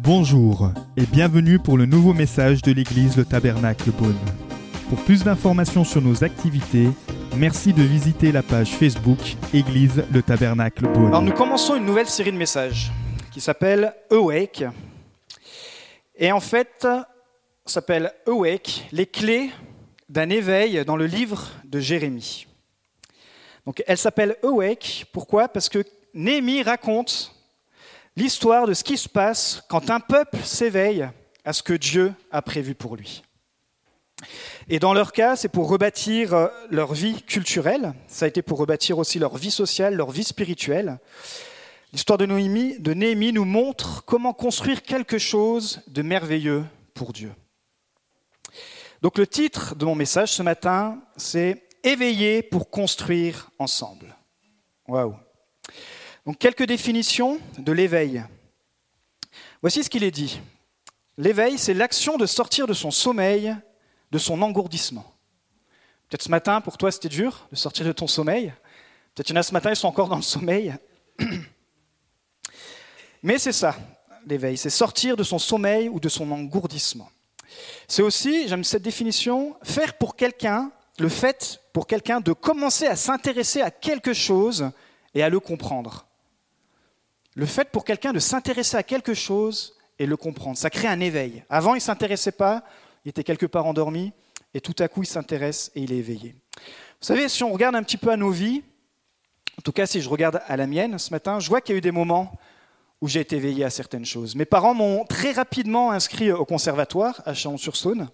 Bonjour et bienvenue pour le nouveau message de l'église Le Tabernacle Beaune. Pour plus d'informations sur nos activités, merci de visiter la page Facebook Église Le Tabernacle Beaune. Alors nous commençons une nouvelle série de messages qui s'appelle Awake. Et en fait, s'appelle Awake, les clés d'un éveil dans le livre de Jérémie. Donc elle s'appelle Awake, pourquoi? Parce que Néhémie raconte l'histoire de ce qui se passe quand un peuple s'éveille à ce que Dieu a prévu pour lui. Et dans leur cas, c'est pour rebâtir euh, leur vie culturelle, ça a été pour rebâtir aussi leur vie sociale, leur vie spirituelle. L'histoire de Néhémie, de Néhémie nous montre comment construire quelque chose de merveilleux pour Dieu. Donc le titre de mon message ce matin, c'est Éveiller pour construire ensemble. Waouh donc quelques définitions de l'éveil. Voici ce qu'il est dit. L'éveil, c'est l'action de sortir de son sommeil, de son engourdissement. Peut-être ce matin, pour toi, c'était dur de sortir de ton sommeil. Peut-être qu'il y en a ce matin, ils sont encore dans le sommeil. Mais c'est ça, l'éveil, c'est sortir de son sommeil ou de son engourdissement. C'est aussi, j'aime cette définition, faire pour quelqu'un, le fait pour quelqu'un de commencer à s'intéresser à quelque chose et à le comprendre. Le fait pour quelqu'un de s'intéresser à quelque chose et le comprendre, ça crée un éveil. Avant, il ne s'intéressait pas, il était quelque part endormi, et tout à coup, il s'intéresse et il est éveillé. Vous savez, si on regarde un petit peu à nos vies, en tout cas si je regarde à la mienne ce matin, je vois qu'il y a eu des moments où j'ai été éveillé à certaines choses. Mes parents m'ont très rapidement inscrit au conservatoire à Chalon-sur-Saône.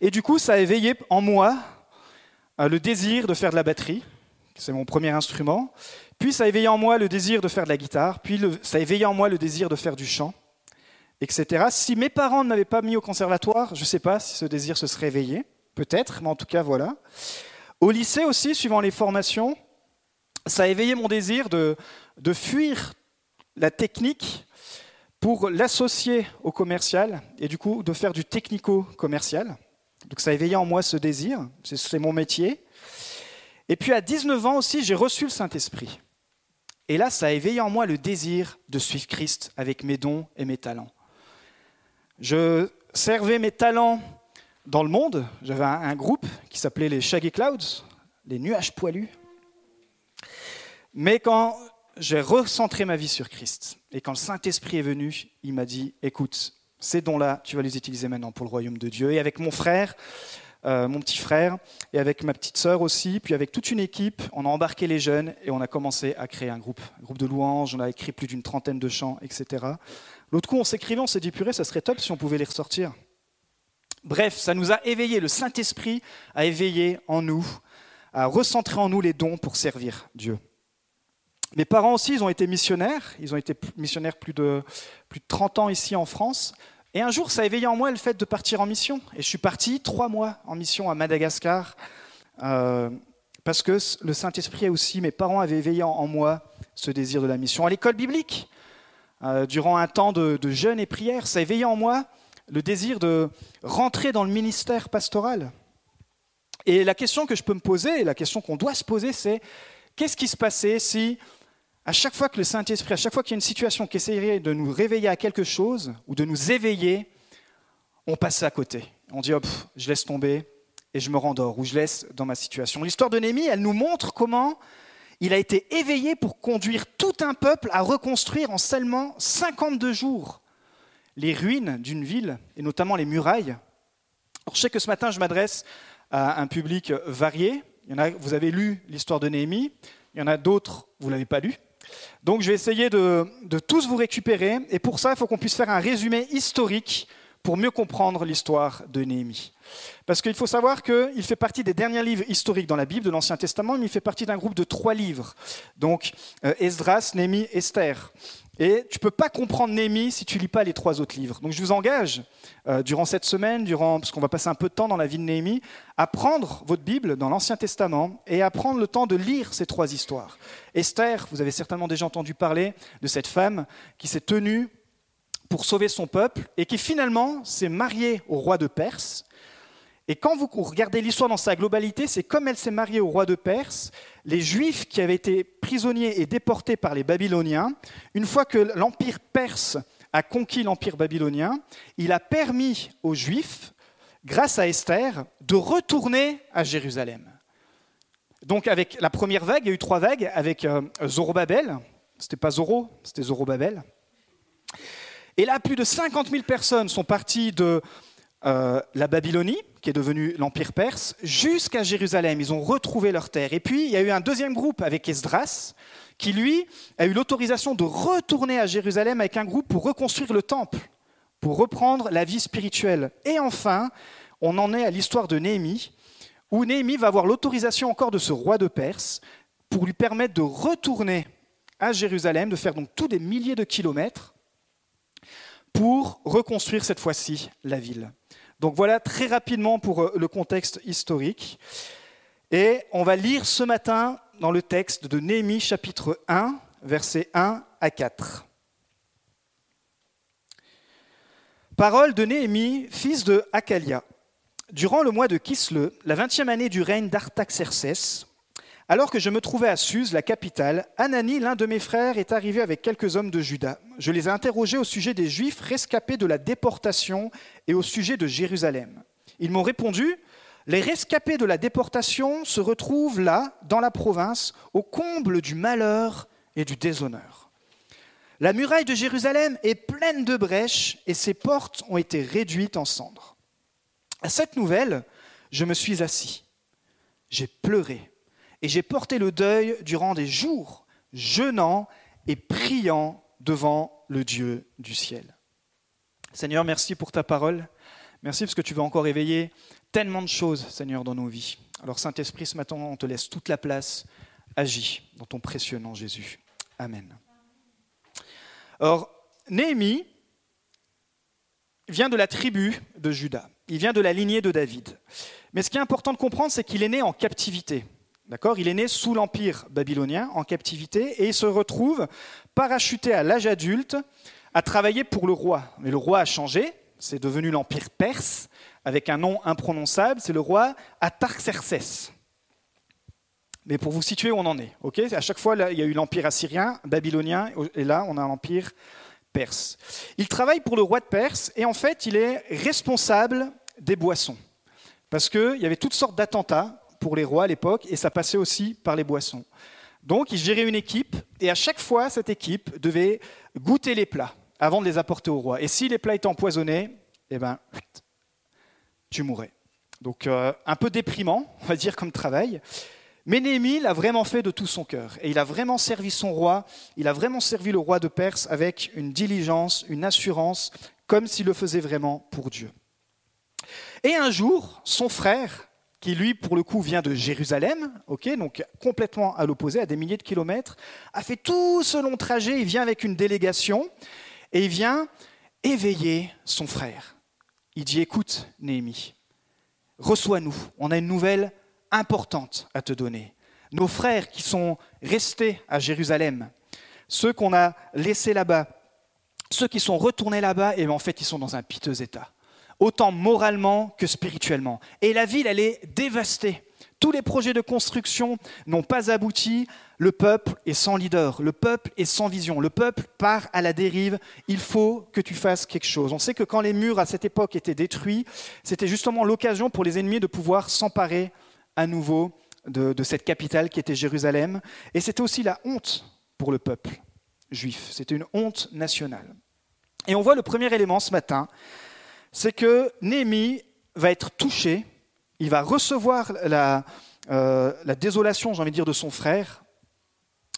Et du coup, ça a éveillé en moi euh, le désir de faire de la batterie. C'est mon premier instrument. Puis ça a éveillé en moi le désir de faire de la guitare, puis ça a éveillé en moi le désir de faire du chant, etc. Si mes parents ne m'avaient pas mis au conservatoire, je ne sais pas si ce désir se serait éveillé, peut-être, mais en tout cas voilà. Au lycée aussi, suivant les formations, ça a éveillé mon désir de, de fuir la technique pour l'associer au commercial et du coup de faire du technico-commercial. Donc ça a éveillé en moi ce désir, c'est mon métier. Et puis à 19 ans aussi, j'ai reçu le Saint-Esprit. Et là, ça a éveillé en moi le désir de suivre Christ avec mes dons et mes talents. Je servais mes talents dans le monde. J'avais un, groupe qui s'appelait les Shaggy Clouds, les nuages poilus. Mais quand j'ai recentré ma vie sur Christ et quand le Saint-Esprit est venu, il m'a dit, écoute, ces dons-là, tu vas les utiliser maintenant pour le royaume de Dieu. Et avec mon frère, euh, mon petit frère, et avec ma petite sœur aussi, puis avec toute une équipe, on a embarqué les jeunes et on a commencé à créer un groupe, un groupe de louanges, on a écrit plus d'une trentaine de chants, etc. L'autre coup, on s'écrivait, on s'est dit, purée, ça serait top si on pouvait les ressortir. Bref, ça nous a éveillé, le Saint-Esprit a éveillé en nous, a recentré en nous les dons pour servir Dieu. Mes parents aussi, ils ont été missionnaires, ils ont été missionnaires plus de, plus de 30 ans ici en France. Et un jour, ça a éveillé en moi le fait de partir en mission. Et je suis parti trois mois en mission à Madagascar, euh, parce que le Saint-Esprit aussi, mes parents avaient éveillé en, moi ce désir de la mission. À l'école biblique, euh, durant un temps de, de, jeûne et prière, ça a éveillé en moi le désir de rentrer dans le ministère pastoral. Et la question que je peux me poser, la question qu'on doit se poser, c'est qu'est-ce qui se passait si à chaque fois que le Saint-Esprit, à chaque fois qu'il y a une situation qui essayerait de nous réveiller à quelque chose ou de nous éveiller, on passe à côté. On dit, hop, je laisse tomber et je me rendors ou je laisse dans ma situation. L'histoire de Néhémie, elle nous montre comment il a été éveillé pour conduire tout un peuple à reconstruire en seulement 52 jours les ruines d'une ville et notamment les murailles. Alors, je sais que ce matin, je m'adresse à un public varié. Vous avez lu l'histoire de Néhémie, il y en a d'autres, vous ne l'avez pas lu. Donc je vais essayer de, tous vous récupérer. Et pour ça, il faut qu'on puisse faire un résumé historique pour mieux comprendre l'histoire de Néhémie. Parce qu'il faut savoir qu'il fait partie des derniers livres historiques dans la Bible de l'Ancien Testament, mais il fait partie d'un groupe de trois livres. Donc euh, Esdras, Néhémie, Esther. Et tu ne peux pas comprendre Néhémie si tu lis pas les trois autres livres. Donc je vous engage, euh, durant cette semaine, durant, parce qu'on va passer un peu de temps dans la vie de Néhémie, à prendre votre Bible dans l'Ancien Testament et à prendre le temps de lire ces trois histoires. Esther, vous avez certainement déjà entendu parler de cette femme qui s'est tenue pour sauver son peuple et qui finalement s'est mariée au roi de Perse. Et quand vous regardez l'histoire dans sa globalité, c'est comme elle s'est mariée au roi de Perse, les Juifs qui avaient été prisonniers et déportés par les Babyloniens, une fois que l'empire perse a conquis l'empire babylonien, il a permis aux Juifs, grâce à Esther, de retourner à Jérusalem. Donc avec la première vague, il y a eu trois vagues avec euh, Zorobabel, c'était pas Zoro, c'était Zorobabel. Et là, plus de 50 000 personnes sont parties de euh, la Babylonie, qui est devenue l'Empire perse, jusqu'à Jérusalem. Ils ont retrouvé leur terre. Et puis, il y a eu un deuxième groupe avec Esdras, qui lui a eu l'autorisation de retourner à Jérusalem avec un groupe pour reconstruire le temple, pour reprendre la vie spirituelle. Et enfin, on en est à l'histoire de Néhémie, où Néhémie va avoir l'autorisation encore de ce roi de Perse pour lui permettre de retourner à Jérusalem, de faire donc tous des milliers de kilomètres pour reconstruire cette fois-ci la ville. Donc voilà très rapidement pour euh, le contexte historique. Et on va lire ce matin dans le texte de Néhémie chapitre 1, versets 1 à 4. Parole de Néhémie, fils de Akalia. Durant le mois de Kisle, la vingtième année du règne d'Artaxerxès, alors que je me trouvais à Suse, la capitale, Anani, l'un de mes frères, est arrivé avec quelques hommes de Juda. Je les ai interrogés au sujet des Juifs rescapés de la déportation et au sujet de Jérusalem. Ils m'ont répondu Les rescapés de la déportation se retrouvent là, dans la province, au comble du malheur et du déshonneur. La muraille de Jérusalem est pleine de brèches et ses portes ont été réduites en cendres. À cette nouvelle, je me suis assis. J'ai pleuré et j'ai porté le deuil durant des jours, jeûnant et priant devant le Dieu du ciel. Seigneur, merci pour ta parole. Merci parce que tu veux encore éveiller tellement de choses, Seigneur, dans nos vies. Alors Saint-Esprit, ce matin, on te laisse toute la place. Agis dans ton précieux nom, Jésus. Amen. Or, Néhémie vient de la tribu de Juda. Il vient de la lignée de David. Mais ce qui est important de comprendre, c'est qu'il est né en captivité. D'accord? Il est né sous l'empire babylonien, en captivité, et il se retrouve parachuté à l'âge adulte à travailler pour le roi. Mais le roi a changé, c'est devenu l'empire perse, avec un nom imprononçable, c'est le roi Atarxerxès. Mais pour vous situer où on en est, ok? À chaque fois, il y a eu l'empire assyrien, babylonien, et là, on a l'empire perse. Il travaille pour le roi de Perse, et en fait, il est responsable des boissons. Parce qu'il y avait toutes sortes d'attentats pour les rois à l'époque, et ça passait aussi par les boissons. Donc il gérait une équipe, et à chaque fois, cette équipe devait goûter les plats avant de les apporter au roi. Et si les plats étaient empoisonnés, eh ben, tu mourrais. Donc euh, un peu déprimant, on va dire, comme travail. Mais Néhémie l'a vraiment fait de tout son cœur. Et il a vraiment servi son roi, il a vraiment servi le roi de Perse avec une diligence, une assurance, comme s'il le faisait vraiment pour Dieu. Et un jour, son frère, qui lui, pour le coup, vient de Jérusalem, donc complètement à l'opposé, à des milliers de kilomètres, a fait tout ce long trajet, il vient avec une délégation, et il vient éveiller son frère. Il dit, écoute, Néhémie, reçois-nous, on a une nouvelle importante à te donner. Nos frères qui sont restés à Jérusalem, ceux qu'on a laissés là-bas, ceux qui sont retournés là-bas, et en fait, ils sont dans un piteux état autant moralement que spirituellement. Et la ville, elle est dévastée. Tous les projets de construction n'ont pas abouti. Le peuple est sans leader, le peuple est sans vision, le peuple part à la dérive. Il faut que tu fasses quelque chose. On sait que quand les murs à cette époque étaient détruits, c'était justement l'occasion pour les ennemis de pouvoir s'emparer à nouveau de, de cette capitale qui était Jérusalem. Et c'était aussi la honte pour le peuple juif. C'était une honte nationale. Et on voit le premier élément ce matin, c'est que Néhémie va être touché, il va recevoir la, euh, la désolation, j'ai envie de dire, de son frère.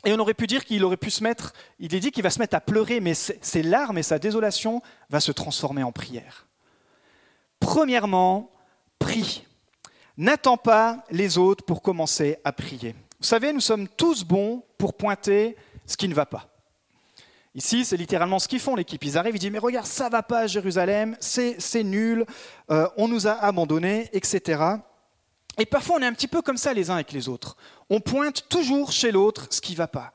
Et on aurait pu dire qu'il aurait pu se mettre, il est dit qu'il va se mettre à pleurer, mais ses larmes et sa désolation va se transformer en prière. Premièrement, prie. N'attends pas les autres pour commencer à prier. Vous savez, nous sommes tous bons pour pointer ce qui ne va pas. Ici, c'est littéralement ce qu'ils font, l'équipe. Ils arrivent, ils disent, mais regarde, ça va pas à Jérusalem, c'est nul, euh, on nous a abandonnés, etc. Et parfois, on est un petit peu comme ça les uns avec les autres. On pointe toujours chez l'autre ce qui ne va pas.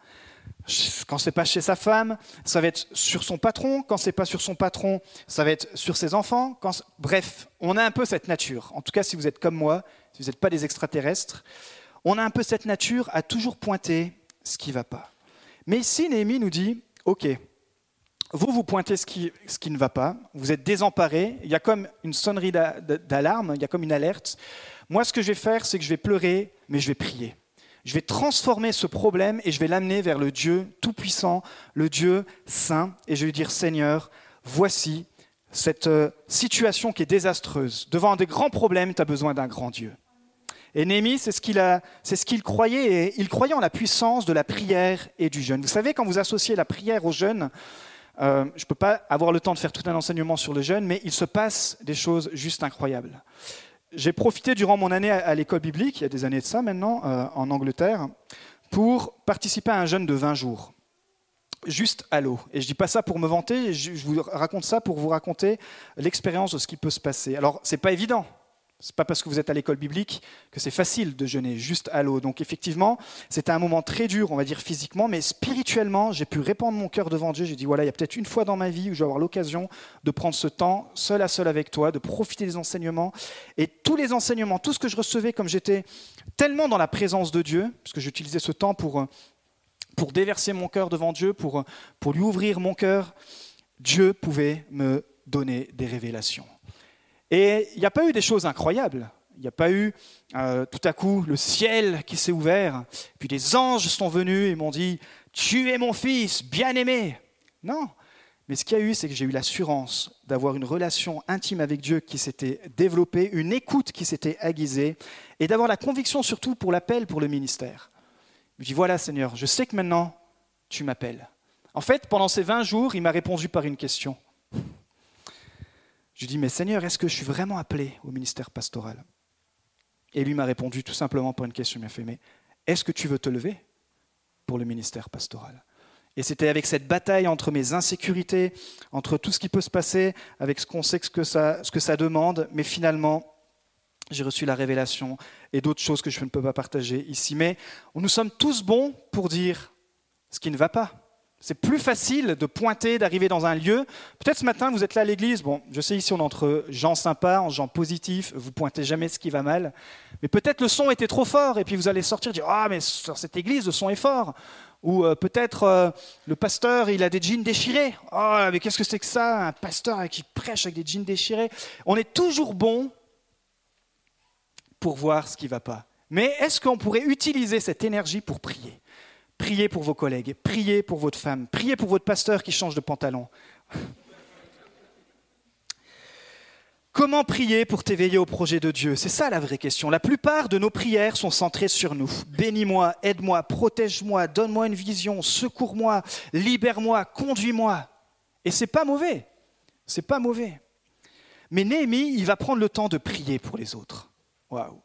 quand c'est pas chez sa femme, ça va être sur son patron. Quand c'est pas sur son patron, ça va être sur ses enfants. Bref, on a un peu cette nature. En tout cas, si vous êtes comme moi, si vous n'êtes pas des extraterrestres, on a un peu cette nature à toujours pointer ce qui ne va pas. Mais ici, Néhémie nous dit, OK, vous, vous pointez ce qui, ce qui ne va pas, vous êtes désemparé, il y a comme une sonnerie d'alarme, il y a comme une alerte. Moi, ce que je vais faire, c'est que je vais pleurer, mais je vais prier. Je vais transformer ce problème et je vais l'amener vers le Dieu Tout-Puissant, le Dieu Saint, et je vais lui dire, Seigneur, voici cette euh, situation qui est désastreuse. Devant des grands problèmes, tu as besoin d'un grand Dieu. Et Néhémie, c'est ce qu'il ce qu'il croyait, et il croyait en la puissance de la prière et du jeûne. Vous savez, quand vous associez la prière au jeûne, euh, je ne peux pas avoir le temps de faire tout un enseignement sur le jeûne, mais il se passe des choses juste incroyables. J'ai profité durant mon année à, l'école biblique, il y a des années de ça maintenant, euh, en Angleterre, pour participer à un jeûne de 20 jours juste à l'eau. Et je dis pas ça pour me vanter, je vous raconte ça pour vous raconter l'expérience de ce qui peut se passer. Alors, c'est pas évident, n'est pas parce que vous êtes à l'école biblique que c'est facile de jeûner juste à l'eau. Donc effectivement, c'était un moment très dur, on va dire physiquement, mais spirituellement, j'ai pu répandre mon cœur devant Dieu. J'ai dit voilà, il y a peut-être une fois dans ma vie où je vais avoir l'occasion de prendre ce temps seul à seul avec toi, de profiter des enseignements. Et tous les enseignements, tout ce que je recevais, comme j'étais tellement dans la présence de Dieu, parce que j'utilisais ce temps pour, pour déverser mon cœur devant Dieu, pour, pour lui ouvrir mon cœur, Dieu pouvait me donner des révélations. Et il n'y a pas eu des choses incroyables. Il n'y a pas eu euh, tout à coup le ciel qui s'est ouvert, puis des anges sont venus et m'ont dit Tu es mon fils, bien-aimé. Non. Mais ce qu'il y a eu, c'est que j'ai eu l'assurance d'avoir une relation intime avec Dieu qui s'était développée, une écoute qui s'était aiguisée, et d'avoir la conviction surtout pour l'appel pour le ministère. Je dis Voilà, Seigneur, je sais que maintenant tu m'appelles. En fait, pendant ces 20 jours, il m'a répondu par une question. Je dis, mais Seigneur, est-ce que je suis vraiment appelé au ministère pastoral? Et lui m'a répondu tout simplement par une question. Il m'a fait, mais est-ce que tu veux te lever pour le ministère pastoral? Et c'était avec cette bataille entre mes insécurités, entre tout ce qui peut se passer, avec ce qu'on sait que, ça, ce que ça demande, mais finalement, j'ai reçu la révélation et d'autres choses que je ne peux pas partager ici. Mais nous sommes tous bons pour dire ce qui ne va pas. C'est plus facile de pointer, d'arriver dans un lieu. Peut-être ce matin, vous êtes là à l'église. Bon, je sais ici, on est entre gens sympas, en gens positifs. Vous pointez jamais ce qui va mal. Mais peut-être le son était trop fort et puis vous allez sortir et dire Ah, mais sur cette église, le son est fort. Ou euh, peut-être euh, le pasteur, il a des jeans déchirés. Oh, mais qu'est-ce que c'est que ça? Un pasteur qui prêche avec des jeans déchirés. On est toujours bon pour voir ce qui ne va pas. Mais est-ce qu'on pourrait utiliser cette énergie pour prier? Priez pour vos collègues, priez pour votre femme, priez pour votre pasteur qui change de pantalon. Comment prier pour t'éveiller au projet de Dieu? C'est ça la vraie question. La plupart de nos prières sont centrées sur nous. Bénis-moi, aide-moi, protège-moi, donne-moi une vision, secours-moi, libère-moi, conduis-moi. Et c'est pas mauvais. C'est pas mauvais. Mais Néhémie, il va prendre le temps de prier pour les autres. Waouh.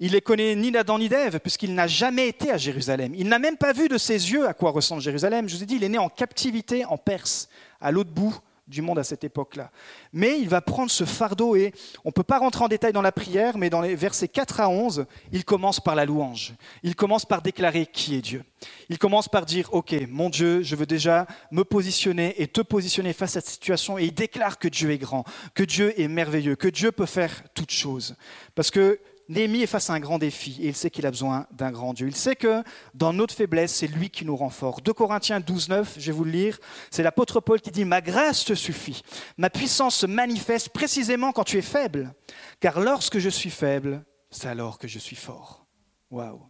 Il les connaît ni d'Adam ni d'Ève, puisqu'il n'a jamais été à Jérusalem. Il n'a même pas vu de ses yeux à quoi ressemble Jérusalem. Je vous ai dit, il est né en captivité en Perse, à l'autre bout du monde à cette époque-là. Mais il va prendre ce fardeau et on ne peut pas rentrer en détail dans la prière, mais dans les versets 4 à 11, il commence par la louange. Il commence par déclarer qui est Dieu. Il commence par dire, OK, mon Dieu, je veux déjà me positionner et te positionner face à cette situation. Et il déclare que Dieu est grand, que Dieu est merveilleux, que Dieu peut faire toutes choses. Parce que Néhémie est face à un grand défi et il sait qu'il a besoin d'un grand Dieu. Il sait que dans notre faiblesse, c'est lui qui nous rend fort. 2 Corinthiens 12, 9, je vais vous le lire, c'est l'apôtre Paul qui dit Ma grâce te suffit. Ma puissance se manifeste précisément quand tu es faible. Car lorsque je suis faible, c'est alors que je suis fort. Waouh.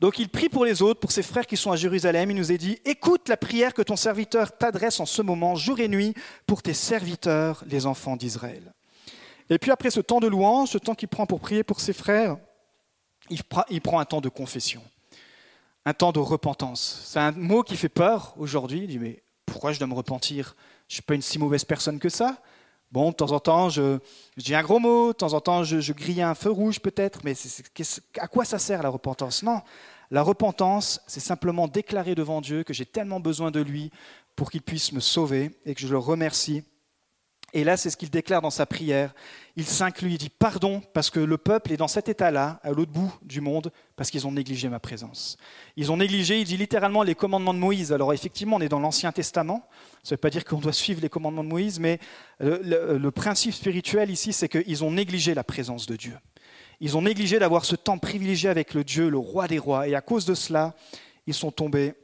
Donc il prie pour les autres, pour ses frères qui sont à Jérusalem. Il nous a dit Écoute la prière que ton serviteur t'adresse en ce moment, jour et nuit, pour tes serviteurs, les enfants d'Israël. Et puis après ce temps de louange, ce temps qu'il prend pour prier pour ses frères, il, prend un temps de confession, un temps de repentance. C'est un mot qui fait peur aujourd'hui. Il dit mais pourquoi je dois me repentir? Je ne suis pas une si mauvaise personne que ça. Bon, de temps en temps, je, dis un gros mot, de temps en temps, je, grille un feu rouge peut-être, mais à quoi ça sert la repentance? Non, la repentance, c'est simplement déclarer devant Dieu que j'ai tellement besoin de lui pour qu'il puisse me sauver et que je le remercie Et là, c'est ce qu'il déclare dans sa prière. Il s'inclut, il dit pardon parce que le peuple est dans cet état-là, à l'autre bout du monde, parce qu'ils ont négligé ma présence. Ils ont négligé, il dit littéralement, les commandements de Moïse. Alors effectivement, on est dans l'Ancien Testament. Ça ne veut pas dire qu'on doit suivre les commandements de Moïse, mais le, le principe spirituel ici, c'est qu'ils ont négligé la présence de Dieu. Ils ont négligé d'avoir ce temps privilégié avec le Dieu, le roi des rois. Et à cause de cela, ils sont tombés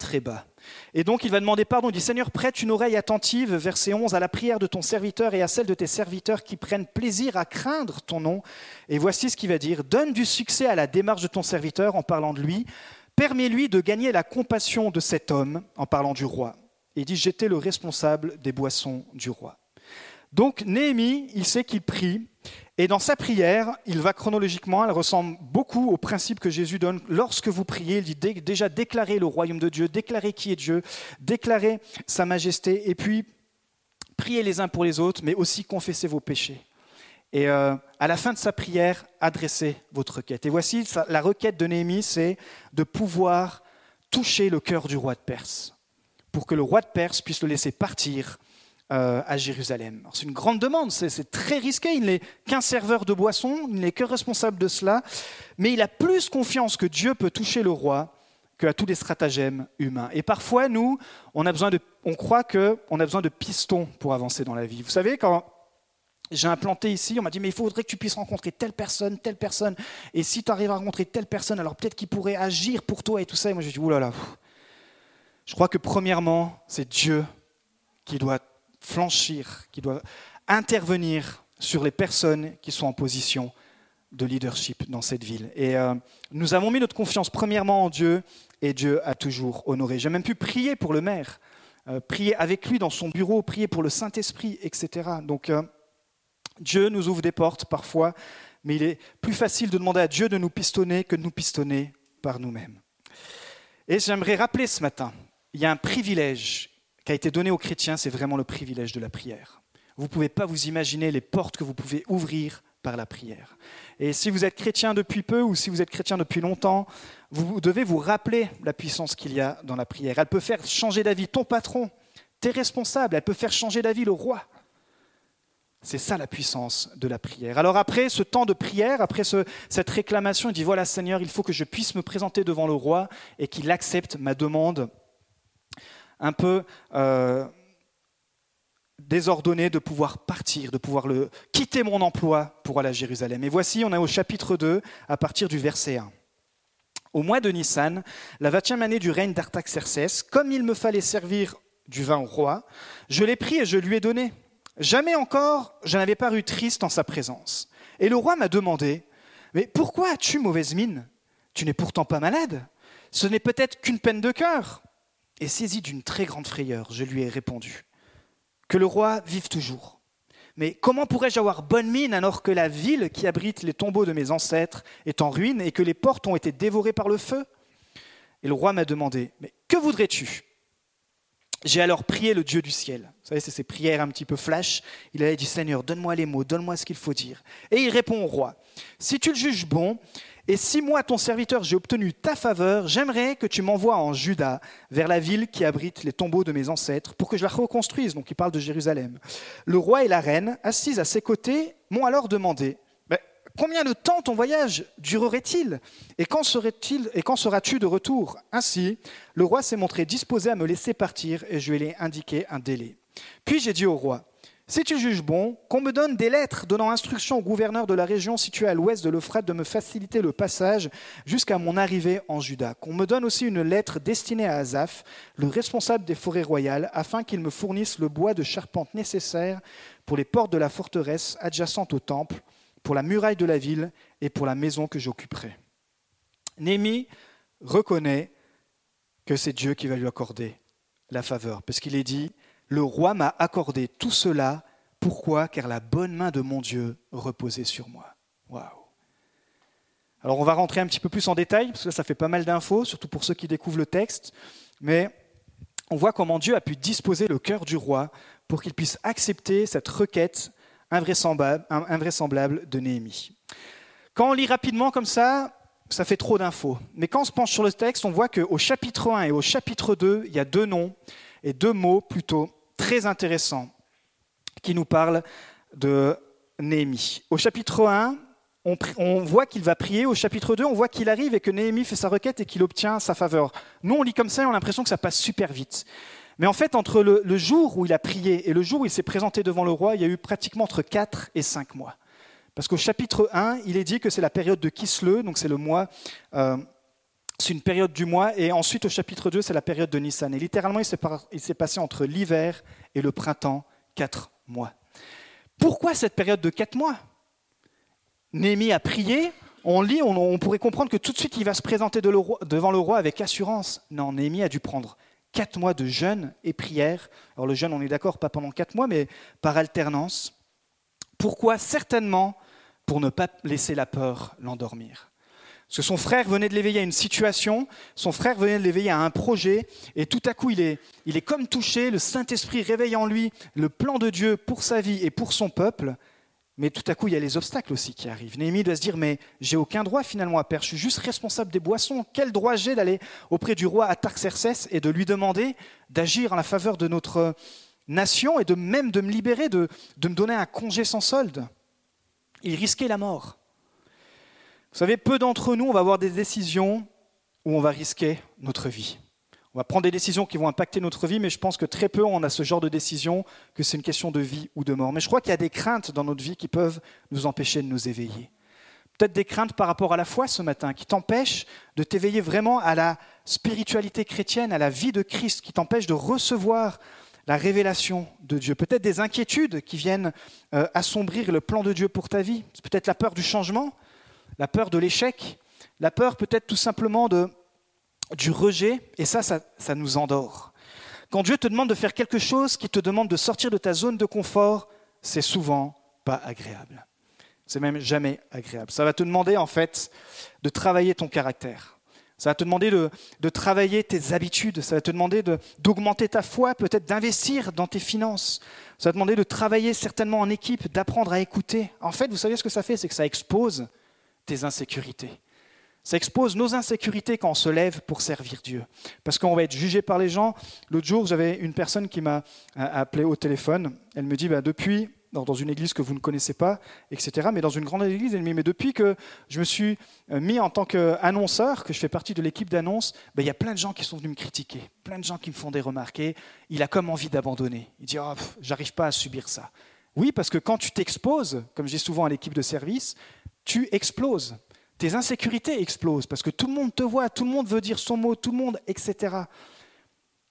très bas. Et donc il va demander pardon, il dit Seigneur, prête une oreille attentive, verset 11, à la prière de ton serviteur et à celle de tes serviteurs qui prennent plaisir à craindre ton nom. Et voici ce qu'il va dire, donne du succès à la démarche de ton serviteur en parlant de lui, permets-lui de gagner la compassion de cet homme en parlant du roi. Il dit, j'étais le responsable des boissons du roi. Donc Néhémie, il sait qu'il prie, et dans sa prière, il va chronologiquement, elle ressemble beaucoup au principe que Jésus donne. Lorsque vous priez, il dit déjà déclarer le royaume de Dieu, déclarer qui est Dieu, déclarer sa majesté, et puis priez les uns pour les autres, mais aussi confessez vos péchés. Et euh, à la fin de sa prière, adressez votre requête. Et voici, la requête de Néhémie, c'est de pouvoir toucher le cœur du roi de Perse, pour que le roi de Perse puisse le laisser partir euh, à Jérusalem. C'est une grande demande, c'est très risqué. Il n'est qu'un serveur de boissons, il n'est que responsable de cela, mais il a plus confiance que Dieu peut toucher le roi qu'à tous les stratagèmes humains. Et parfois, nous, on, a besoin de, on croit qu'on a besoin de pistons pour avancer dans la vie. Vous savez, quand j'ai implanté ici, on m'a dit, mais il faudrait que tu puisses rencontrer telle personne, telle personne, et si tu arrives à rencontrer telle personne, alors peut-être qu'il pourrait agir pour toi et tout ça. Et moi, j'ai dit, oulala, je crois que premièrement, c'est Dieu qui doit flanchir, qui doit intervenir sur les personnes qui sont en position de leadership dans cette ville. Et euh, nous avons mis notre confiance premièrement en Dieu, et Dieu a toujours honoré. J'ai même pu prier pour le maire, euh, prier avec lui dans son bureau, prier pour le Saint-Esprit, etc. Donc euh, Dieu nous ouvre des portes parfois, mais il est plus facile de demander à Dieu de nous pistonner que de nous pistonner par nous-mêmes. Et j'aimerais rappeler ce matin, il y a un privilège a été donné aux chrétiens, c'est vraiment le privilège de la prière. Vous ne pouvez pas vous imaginer les portes que vous pouvez ouvrir par la prière. Et si vous êtes chrétien depuis peu ou si vous êtes chrétien depuis longtemps, vous devez vous rappeler la puissance qu'il y a dans la prière. Elle peut faire changer d'avis ton patron, tes responsables, elle peut faire changer d'avis le roi. C'est ça la puissance de la prière. Alors après ce temps de prière, après cette réclamation, il dit, voilà Seigneur, il faut que je puisse me présenter devant le roi et qu'il accepte ma demande un peu euh, désordonné de pouvoir partir, de pouvoir quitter mon emploi pour aller à Jérusalem. Et voici, on est au chapitre 2, à partir du verset 1. Au mois de Nissan, la vingtième année du règne d'Artaxerxès, comme il me fallait servir du vin au roi, je l'ai pris et je lui ai donné. Jamais encore je n'avais paru triste en sa présence. Et le roi m'a demandé, mais pourquoi as-tu mauvaise mine? Tu n'es pourtant pas malade. Ce n'est peut-être qu'une peine de cœur. Et saisi d'une très grande frayeur, je lui ai répondu Que le roi vive toujours. Mais comment pourrais-je avoir bonne mine alors que la ville qui abrite les tombeaux de mes ancêtres est en ruine et que les portes ont été dévorées par le feu? Et le roi m'a demandé Mais que voudrais-tu? J'ai alors prié le Dieu du ciel. Vous savez, c'est ces prières un petit peu flash. Il a dit Seigneur, donne-moi les mots, donne-moi ce qu'il faut dire. Et il répond au roi Si tu le juges bon, et si moi, ton serviteur, j'ai obtenu ta faveur, j'aimerais que tu m'envoies en Juda, vers la ville qui abrite les tombeaux de mes ancêtres, pour que je la reconstruise. Donc il parle de Jérusalem. Le roi et la reine, assises à ses côtés, m'ont alors demandé Combien de temps ton voyage durerait-il Et quand serait-il Et quand seras-tu de retour? Ainsi, le roi s'est montré disposé à me laisser partir, et je lui ai indiqué un délai. Puis j'ai dit au roi si tu juges bon, qu'on me donne des lettres donnant instruction au gouverneur de la région située à l'ouest de l'Euphrate de me faciliter le passage jusqu'à mon arrivée en Juda. Qu'on me donne aussi une lettre destinée à Azaph, le responsable des forêts royales, afin qu'il me fournisse le bois de charpente nécessaire pour les portes de la forteresse adjacente au temple, pour la muraille de la ville et pour la maison que j'occuperai. Némi reconnaît que c'est Dieu qui va lui accorder la faveur, parce qu'il est dit le roi m'a accordé tout cela. Pourquoi? Car la bonne main de mon Dieu reposait sur moi. Waouh Alors on va rentrer un petit peu plus en détail, parce que ça fait pas mal d'infos, surtout pour ceux qui découvrent le texte. Mais on voit comment Dieu a pu disposer le cœur du roi pour qu'il puisse accepter cette requête invraisemblable, invraisemblable de Néhémie. Quand on lit rapidement comme ça, ça fait trop d'infos. Mais quand on se penche sur le texte, on voit qu'au chapitre 1 et au chapitre 2, il y a deux noms, et deux mots plutôt très intéressant. qui nous parle de Néhémie. Au chapitre 1, on, voit qu'il va prier. Au chapitre 2, on voit qu'il arrive et que Néhémie fait sa requête et qu'il obtient sa faveur. Nous, on lit comme ça et on a l'impression que ça passe super vite. Mais en fait, entre le, jour où il a prié et le jour où il s'est présenté devant le roi, il y a eu pratiquement entre 4 et 5 mois. Parce qu'au chapitre 1, il est dit que c'est la période de Kisle, donc c'est le mois, euh, c'est une période du mois, et ensuite au chapitre 2, c'est la période de Nissan. Et littéralement, il s'est passé entre l'hiver et le printemps 4 mois. Pourquoi cette période de 4 mois? Néhémie a prié, on lit, on, pourrait comprendre que tout de suite il va se présenter devant le roi avec assurance. Non, Néhémie a dû prendre quatre mois de jeûne et prière. Alors le jeûne, on est d'accord, pas pendant quatre mois, mais par alternance. Pourquoi? Certainement pour ne pas laisser la peur l'endormir. Parce que son frère venait de l'éveiller à une situation, son frère venait de l'éveiller à un projet, et tout à coup il est, il est comme touché, le Saint-Esprit réveille en lui le plan de Dieu pour sa vie et pour son peuple, mais tout à coup, il y a les obstacles aussi qui arrivent. Néhémie doit se dire, mais j'ai aucun droit finalement à perdre, je suis juste responsable des boissons. Quel droit j'ai d'aller auprès du roi Atarxerxès et de lui demander d'agir en la faveur de notre nation et de même de me libérer, de, de me donner un congé sans solde? Il risquait la mort. Vous savez, peu d'entre nous, on va avoir des décisions où on va risquer notre vie. On va prendre des décisions qui vont impacter notre vie, mais je pense que très peu on a ce genre de décision, que c'est une question de vie ou de mort. Mais je crois qu'il y a des craintes dans notre vie qui peuvent nous empêcher de nous éveiller. Peut-être des craintes par rapport à la foi ce matin, qui t'empêchent de t'éveiller vraiment à la spiritualité chrétienne, à la vie de Christ, qui t'empêchent de recevoir la révélation de Dieu. Peut-être des inquiétudes qui viennent euh, assombrir le plan de Dieu pour ta vie. C'est peut-être la peur du changement, la peur de l'échec, la peur peut-être tout simplement de du rejet, et ça, ça, nous endort. Quand Dieu te demande de faire quelque chose qui te demande de sortir de ta zone de confort, c'est souvent pas agréable. C'est même jamais agréable. Ça va te demander en fait de travailler ton caractère. Ça va te demander de, de travailler tes habitudes. Ça va te demander d'augmenter ta foi, peut-être d'investir dans tes finances. Ça va te demander de travailler certainement en équipe, d'apprendre à écouter. En fait, vous savez ce que ça fait? C'est que ça expose tes insécurités. Ça expose nos insécurités quand on se lève pour servir Dieu. Parce qu'on va être jugé par les gens. L'autre jour, j'avais une personne qui m'a euh, appelé au téléphone. Elle me dit, bah, depuis, dans une église que vous ne connaissez pas, etc., mais dans une grande église, elle me dit, mais depuis que je me suis euh, mis en tant qu'annonceur, que je fais partie de l'équipe d'annonce, bah, il y a plein de gens qui sont venus me critiquer, plein de gens qui me font des remarques. il a comme envie d'abandonner. Il dit, oh, j'arrive pas à subir ça. Oui, parce que quand tu t'exposes, comme dis souvent à l'équipe de service, tu exploses tes insécurités explosent parce que tout le monde te voit, tout le monde veut dire son mot, tout le monde, etc.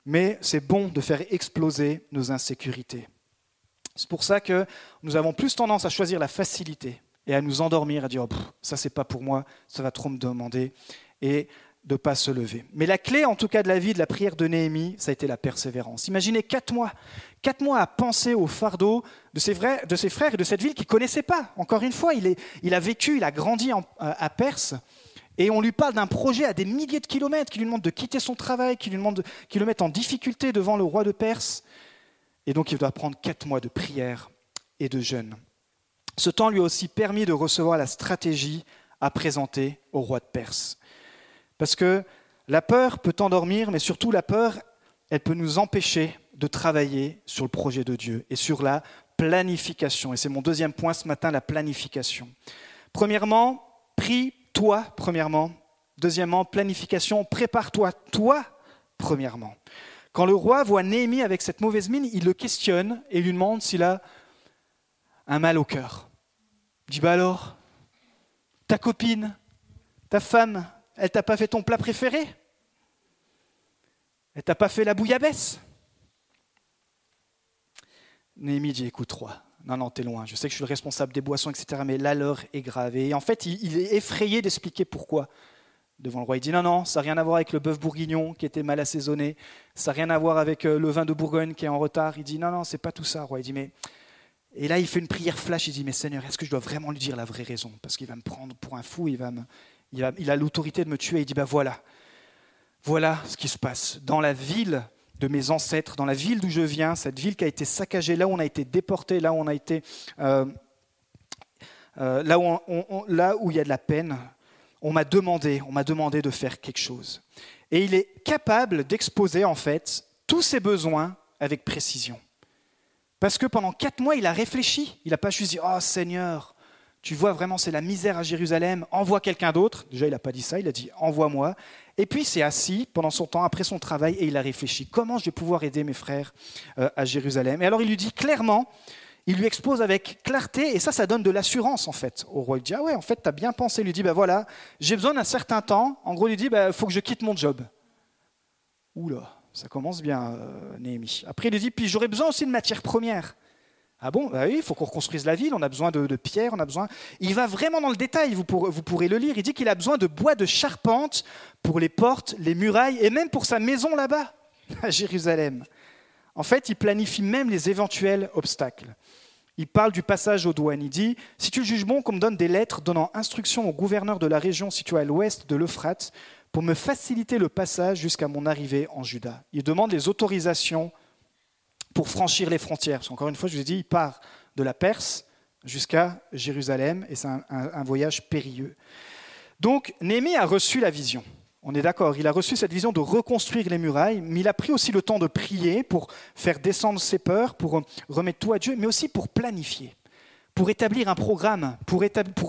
Mais c'est bon de faire exploser nos insécurités. C'est pour ça que nous avons plus tendance à choisir la facilité et à nous endormir, à dire oh, ça c'est pas pour moi, ça va trop me demander, et de pas se lever. Mais la clé, en tout cas, de la vie de la prière de Néhémie, ça a été la persévérance. Imaginez quatre mois, quatre mois à penser au fardeau de ses, frères, de ses frères et de cette ville qu'il ne connaissait pas. Encore une fois, il, est, il a vécu, il a grandi à Perse, et on lui parle d'un projet à des milliers de kilomètres, qui lui demande de quitter son travail, qui lui demande qui le mette en difficulté devant le roi de Perse. Et donc, il doit prendre quatre mois de prière et de jeûne. Ce temps lui a aussi permis de recevoir la stratégie à présenter au roi de Perse. Parce que la peur peut t'endormir, mais surtout la peur, elle peut nous empêcher de travailler sur le projet de Dieu et sur la planification. Et c'est mon deuxième point ce matin, la planification. Premièrement, prie-toi, premièrement. Deuxièmement, planification, prépare-toi, toi, premièrement. Quand le roi voit Néhémie avec cette mauvaise mine, il le questionne et lui demande s'il a un mal au cœur. Il dit, bah alors, ta copine, ta femme, elle t'a pas fait ton plat préféré? Elle t'a pas fait la bouillabaisse? Néhémie dit écoute, roi, non, non, t'es loin. Je sais que je suis le responsable des boissons, etc. Mais là, l'heure est grave. Et en fait, il, est effrayé d'expliquer pourquoi devant le roi. Il dit non, non, ça n'a rien à voir avec le bœuf bourguignon qui était mal assaisonné. Ça n'a rien à voir avec euh, le vin de Bourgogne qui est en retard. Il dit non, non, c'est pas tout ça, roi. Il dit mais. Et là, il fait une prière flash. Il dit mais Seigneur, est-ce que je dois vraiment lui dire la vraie raison? Parce qu'il va me prendre pour un fou. Il va me, il a l'autorité de me tuer. Il dit, ben voilà, voilà ce qui se passe. Dans la ville de mes ancêtres, dans la ville d'où je viens, cette ville qui a été saccagée, là où on a été déporté, là où on a été... Euh, euh, là, où il y a de la peine, on m'a demandé, on m'a demandé de faire quelque chose. Et il est capable d'exposer en fait tous ses besoins avec précision. Parce que pendant quatre mois, il a réfléchi. Il n'a pas juste dit Oh Seigneur, tu vois vraiment, c'est la misère à Jérusalem, envoie quelqu'un d'autre. Déjà, il n'a pas dit ça, il a dit Envoie-moi. Et puis, il s'est assis pendant son temps, après son travail, et il a réfléchi Comment je vais pouvoir aider mes frères euh, à Jérusalem? Et alors, il lui dit clairement il lui expose avec clarté, et ça, ça donne de l'assurance en fait au roi. Il dit Ah ouais, en fait, tu as bien pensé. Il lui dit Ben voilà, j'ai besoin d'un certain temps. En gros, il lui dit Il bah, faut que je quitte mon job. Oula, ça commence bien, euh, Néhémie. Après, il lui dit Puis j'aurais besoin aussi de matières premières. Ah bon? Bah Oui, il faut qu'on reconstruise la ville, on a besoin de, pierres, on a besoin. Il va vraiment dans le détail, vous, pourrez le lire. Il dit qu'il a besoin de bois de charpente pour les portes, les murailles et même pour sa maison là-bas, à Jérusalem. En fait, il planifie même les éventuels obstacles. Il parle du passage aux douanes. Il dit Si tu juges bon qu'on me donne des lettres donnant instruction au gouverneur de la région située à l'ouest de l'Euphrate pour me faciliter le passage jusqu'à mon arrivée en Juda. Il demande les autorisations pour franchir les frontières. Parce qu'encore une fois, je vous ai dit, il part de la Perse jusqu'à Jérusalem et c'est un, voyage périlleux. Donc, Néhémie a reçu la vision. On est d'accord, il a reçu cette vision de reconstruire les murailles, mais il a pris aussi le temps de prier pour faire descendre ses peurs, pour remettre tout à Dieu, mais aussi pour planifier, pour établir un programme, pour,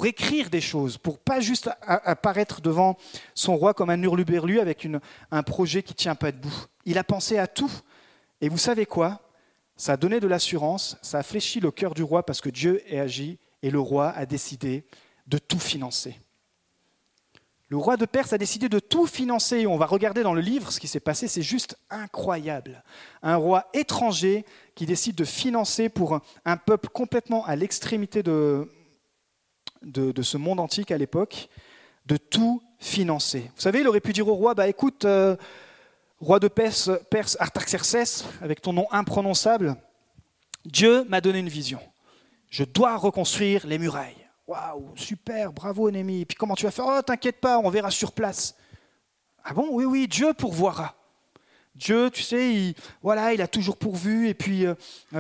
écrire des choses, pour pas juste apparaître devant son roi comme un hurluberlu avec un projet qui tient pas debout. Il a pensé à tout. Et vous savez quoi? Ça a donné de l'assurance, ça a fléchi le cœur du roi parce que Dieu a agi et le roi a décidé de tout financer. Le roi de Perse a décidé de tout financer. On va regarder dans le livre ce qui s'est passé, c'est juste incroyable. Un roi étranger qui décide de financer pour un peuple complètement à l'extrémité de, de, ce monde antique à l'époque, de tout financer. Vous savez, il aurait pu dire au roi, bah écoute, euh, roi de Perse, Perse Artaxerxès, avec ton nom imprononçable, Dieu m'a donné une vision. Je dois reconstruire les murailles. Waouh, super, bravo Némi. Puis comment tu vas faire? Oh, t'inquiète pas, on verra sur place. Ah bon? Oui, oui, Dieu pourvoira. Dieu, tu sais, il, voilà, il a toujours pourvu, et puis euh,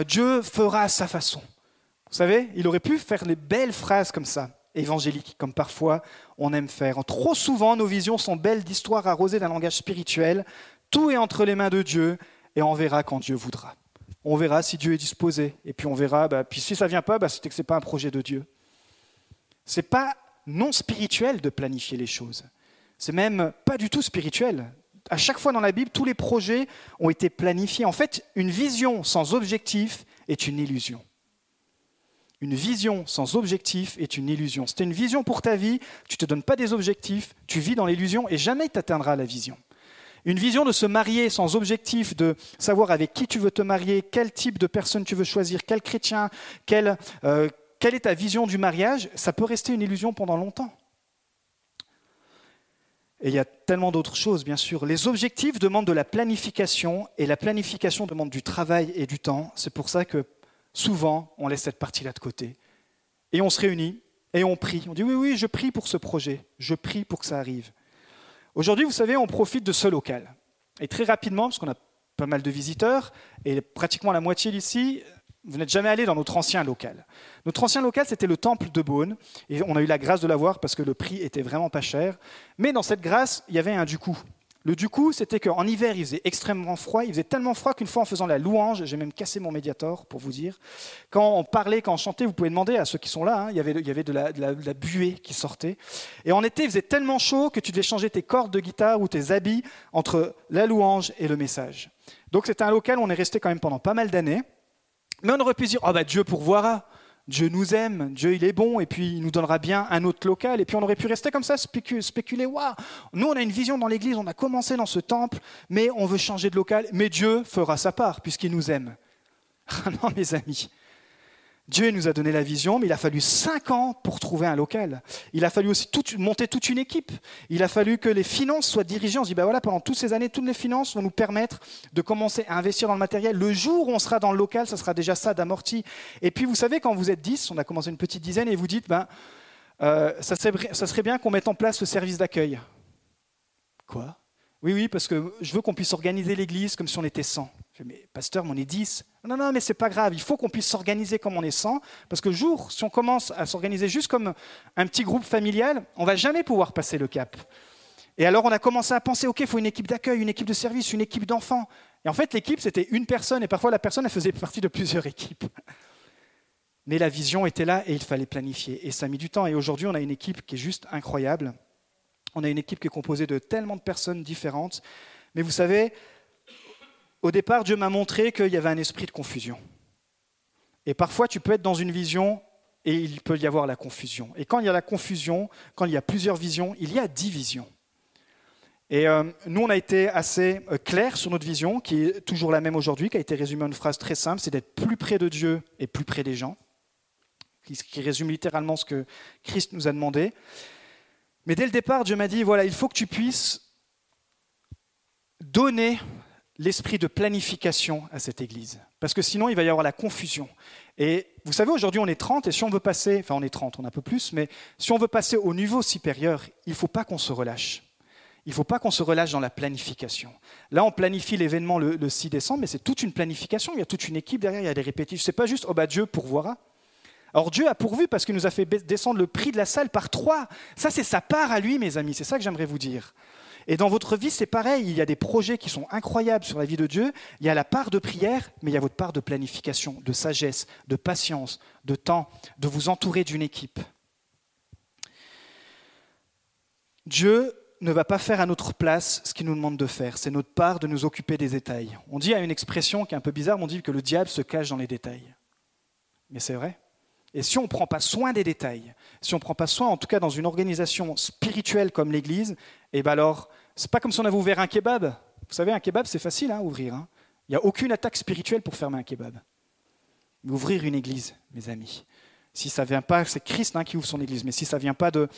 Dieu fera à sa façon. Vous savez, il aurait pu faire les belles phrases comme ça, évangéliques, comme parfois on aime faire. Trop souvent, nos visions sont belles d'histoires arrosées d'un langage spirituel. Tout est entre les mains de Dieu, et on verra quand Dieu voudra. On verra si Dieu est disposé, et puis on verra, bah, puis si ça vient pas, bah, c'était que ce n'est pas un projet de Dieu. C'est pas non spirituel de planifier les choses. C'est même pas du tout spirituel. À chaque fois dans la Bible, tous les projets ont été planifiés. En fait, une vision sans objectif est une illusion. Une vision sans objectif est une illusion. C'était une vision pour ta vie, tu ne te donnes pas des objectifs, tu vis dans l'illusion et jamais tu atteindras la vision. Une vision de se marier sans objectif, de savoir avec qui tu veux te marier, quel type de personne tu veux choisir, quel chrétien, euh, quelle est ta vision du mariage Ça peut rester une illusion pendant longtemps. Et il y a tellement d'autres choses, bien sûr. Les objectifs demandent de la planification et la planification demande du travail et du temps. C'est pour ça que souvent, on laisse cette partie-là de côté. Et on se réunit et on prie. On dit oui, oui, je prie pour ce projet. Je prie pour que ça arrive. Aujourd'hui, vous savez, on profite de ce local. Et très rapidement, parce qu'on a pas mal de visiteurs, et pratiquement la moitié d'ici vous n'êtes jamais allé dans notre ancien local. Notre ancien local, c'était le temple de Beaune, et on a eu la grâce de l'avoir parce que le prix était vraiment pas cher. Mais dans cette grâce, il y avait un du coup. Le du coup, c'était qu'en hiver, il faisait extrêmement froid. Il faisait tellement froid qu'une fois, en faisant la louange, j'ai même cassé mon médiator pour vous dire. Quand on parlait, quand on chantait, vous pouvez demander à ceux qui sont là, hein, il y avait, de, la, de, la, buée qui sortait. Et en été, il faisait tellement chaud que tu devais changer tes cordes de guitare ou tes habits entre la louange et le message. Donc c'était un local où on est resté quand même pendant pas mal d'années. Mais on aurait pu dire, oh bah Dieu pourvoira, Dieu nous aime, Dieu il est bon, et puis il nous donnera bien un autre local. Et puis on aurait pu rester comme ça, spéculer, waouh, nous on a une vision dans l'Église, on a commencé dans ce temple, mais on veut changer de local, mais Dieu fera sa part, puisqu'il nous aime. Ah non mes amis, Dieu nous a donné la vision, mais il a fallu cinq ans pour trouver un local. Il a fallu aussi monter toute une équipe. Il a fallu que les finances soient dirigées. On se dit, bah voilà, pendant toutes ces années, toutes les finances vont nous permettre de commencer à investir dans le matériel. Le jour où on sera dans le local, ça sera déjà ça d'amorti. Et puis, vous savez, quand vous êtes 10, on a commencé une petite dizaine, et vous dites, ben, ça, serait, bien qu'on mette en place le service d'accueil. Quoi? Oui, oui, parce que je veux qu'on puisse organiser l'église comme si on était 100. Mais pasteur, on est 10. Non, non, mais c'est pas grave. Il faut qu'on puisse s'organiser comme on est 100. Parce que jour, si on commence à s'organiser juste comme un petit groupe familial, on va jamais pouvoir passer le cap. Et alors, on a commencé à penser, OK, il faut une équipe d'accueil, une équipe de service, une équipe d'enfants. Et en fait, l'équipe, c'était une personne, et parfois la personne, elle faisait partie de plusieurs équipes. Mais la vision était là et il fallait planifier. Et ça a mis du temps. Et aujourd'hui, on a une équipe qui est juste incroyable. On a une équipe qui est composée de tellement de personnes différentes. Mais vous savez, au départ, Dieu m'a montré qu'il y avait un esprit de confusion. Et parfois, tu peux être dans une vision et il peut y avoir la confusion. Et quand il y a la confusion, quand il y a plusieurs visions, il y a division. Et euh, nous, on a été assez euh, clair sur notre vision, qui est toujours la même aujourd'hui, qui a été résumée en une phrase très simple, c'est d'être plus près de Dieu et plus près des gens, qui, résume littéralement ce que Christ nous a demandé. Mais dès le départ, Dieu m'a dit, voilà, il faut que tu puisses donner l'esprit de planification à cette Église. Parce que sinon, il va y avoir la confusion. Et vous savez, aujourd'hui, on est 30, et si on veut passer, enfin on est 30, on a un peu plus, mais si on veut passer au niveau supérieur, il ne faut pas qu'on se relâche il ne faut pas qu'on se relâche dans la planification. Là, on planifie l'événement le, 6 décembre, mais c'est toute une planification. Il y a toute une équipe derrière, il y a des répétitions. Ce n'est pas juste, oh bah Dieu pourvoira. Alors Dieu a pourvu parce qu'il nous a fait descendre le prix de la salle par trois. Ça, c'est sa part à lui, mes amis. C'est ça que j'aimerais vous dire. Et dans votre vie, c'est pareil. Il y a des projets qui sont incroyables sur la vie de Dieu. Il y a la part de prière, mais il y a votre part de planification, de sagesse, de patience, de temps, de vous entourer d'une équipe. Dieu ne va pas faire à notre place ce qu'il nous demande de faire. C'est notre part de nous occuper des détails. On dit à une expression qui est un peu bizarre, on dit que le diable se cache dans les détails. Mais c'est vrai. Et si on ne prend pas soin des détails, si on ne prend pas soin, en tout cas dans une organisation spirituelle comme l'Église, eh ben alors, c'est pas comme si on avait ouvert un kebab. Vous savez, un kebab, c'est facile à hein, ouvrir. Hein. Il n'y a aucune attaque spirituelle pour fermer un kebab. Ouvrir une église, mes amis, si ça vient pas, c'est Christ hein, qui ouvre son Église, mais si ça vient pas de,